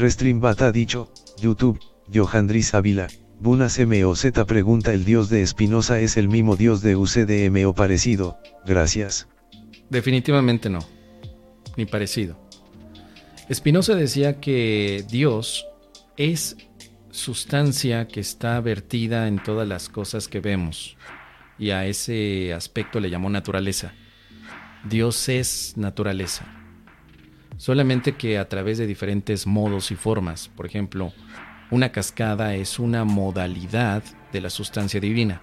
Restreambat ha dicho, YouTube, Johandris Ávila, Bunas MOZ pregunta el dios de Espinosa es el mismo dios de UCDM o parecido, gracias. Definitivamente no, ni parecido. Espinosa decía que Dios es sustancia que está vertida en todas las cosas que vemos, y a ese aspecto le llamó naturaleza. Dios es naturaleza. Solamente que a través de diferentes modos y formas, por ejemplo, una cascada es una modalidad de la sustancia divina.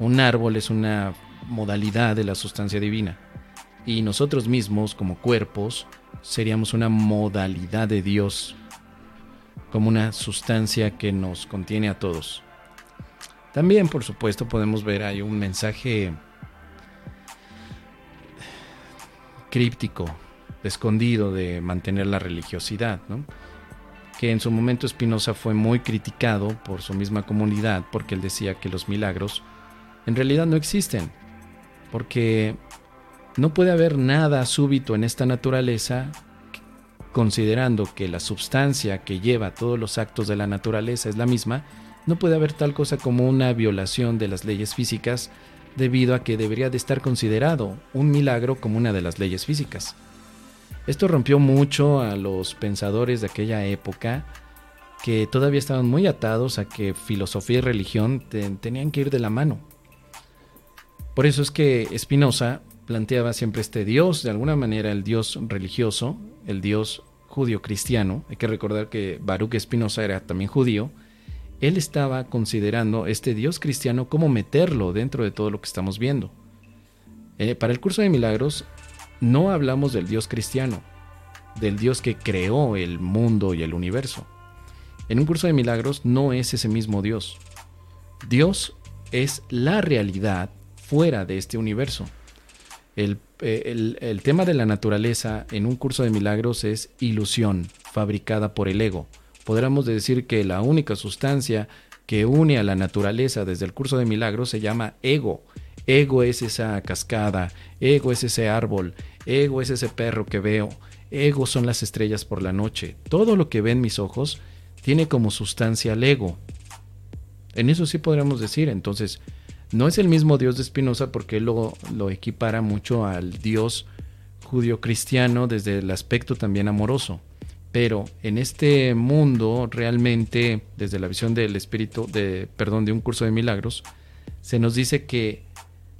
Un árbol es una modalidad de la sustancia divina. Y nosotros mismos, como cuerpos, seríamos una modalidad de Dios, como una sustancia que nos contiene a todos. También, por supuesto, podemos ver ahí un mensaje críptico, escondido de mantener la religiosidad, que en su momento Spinoza fue muy criticado por su misma comunidad porque él decía que los milagros en realidad no existen, porque no puede haber nada súbito en esta naturaleza considerando que la sustancia que lleva todos los actos de la naturaleza es la misma, no puede haber tal cosa como una violación de las leyes físicas debido a que debería de estar considerado un milagro como una de las leyes físicas. Esto rompió mucho a los pensadores de aquella época que todavía estaban muy atados a que filosofía y religión tenían que ir de la mano. Por eso es que Spinoza planteaba siempre este Dios, de alguna manera el Dios religioso, el Dios judío-cristiano. Hay que recordar que Baruch Spinoza era también judío. Él estaba considerando este Dios cristiano cómo meterlo dentro de todo lo que estamos viendo. Eh, para el curso de milagros, no hablamos del Dios cristiano, del Dios que creó el mundo y el universo. En un curso de milagros no es ese mismo Dios. Dios es la realidad fuera de este universo. El, eh, tema de la naturaleza en un curso de milagros es ilusión fabricada por el ego. Podríamos decir que la única sustancia que une a la naturaleza desde el curso de milagros se llama ego. Ego es esa cascada, ego es ese árbol, Ego es ese perro que veo. Ego son las estrellas por la noche. Todo lo que ven mis ojos tiene como sustancia el ego. En eso sí podríamos decir. Entonces, no es el mismo Dios de Spinoza porque él lo, lo equipara mucho al Dios judío-cristiano desde el aspecto también amoroso. Pero en este mundo, realmente, desde la visión del espíritu, de, perdón, de un curso de milagros, se nos dice que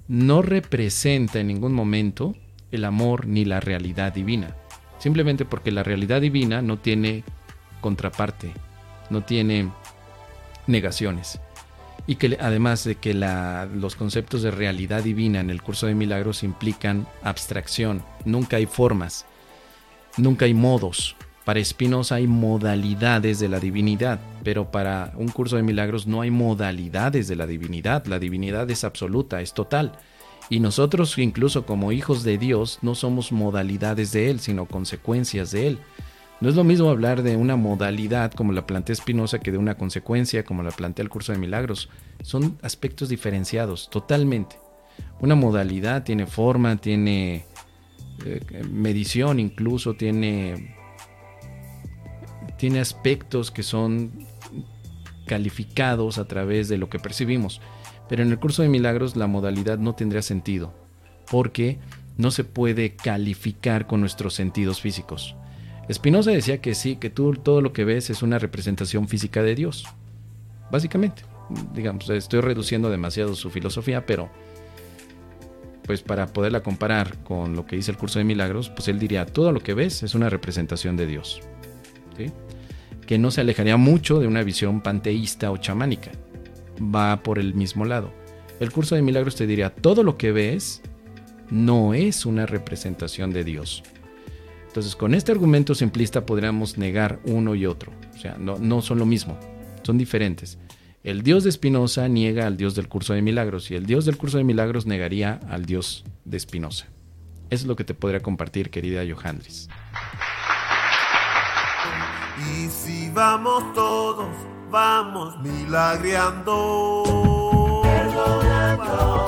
no representa en ningún momento el amor ni la realidad divina. Simplemente porque la realidad divina no tiene contraparte, no tiene negaciones. Y que además de que los conceptos de realidad divina en el curso de milagros implican abstracción, nunca hay formas, nunca hay modos. Para Spinoza hay modalidades de la divinidad, pero para un curso de milagros no hay modalidades de la divinidad. La divinidad es absoluta, es total. Y nosotros incluso como hijos de Dios no somos modalidades de Él, sino consecuencias de Él. No es lo mismo hablar de una modalidad como la plantea Spinoza que de una consecuencia como la plantea el curso de milagros. Son aspectos diferenciados, totalmente. Una modalidad tiene forma, tiene eh, medición incluso, tiene, tiene aspectos que son calificados a través de lo que percibimos. Pero en el curso de milagros la modalidad no tendría sentido, porque no se puede calificar con nuestros sentidos físicos. Spinoza decía que sí, que tú todo lo que ves es una representación física de Dios. Básicamente, digamos, estoy reduciendo demasiado su filosofía, pero pues para poderla comparar con lo que dice el curso de milagros, pues él diría, todo lo que ves es una representación de Dios. Que no se alejaría mucho de una visión panteísta o chamánica va por el mismo lado. El curso de milagros te diría, todo lo que ves no es una representación de Dios. Entonces, con este argumento simplista podríamos negar uno y otro. O sea, no, no son lo mismo, son diferentes. El Dios de Spinoza niega al Dios del curso de milagros y el Dios del curso de milagros negaría al Dios de Spinoza. Eso es lo que te podría compartir, querida Johandris. Y si vamos todos, vamos milagreando. Perdona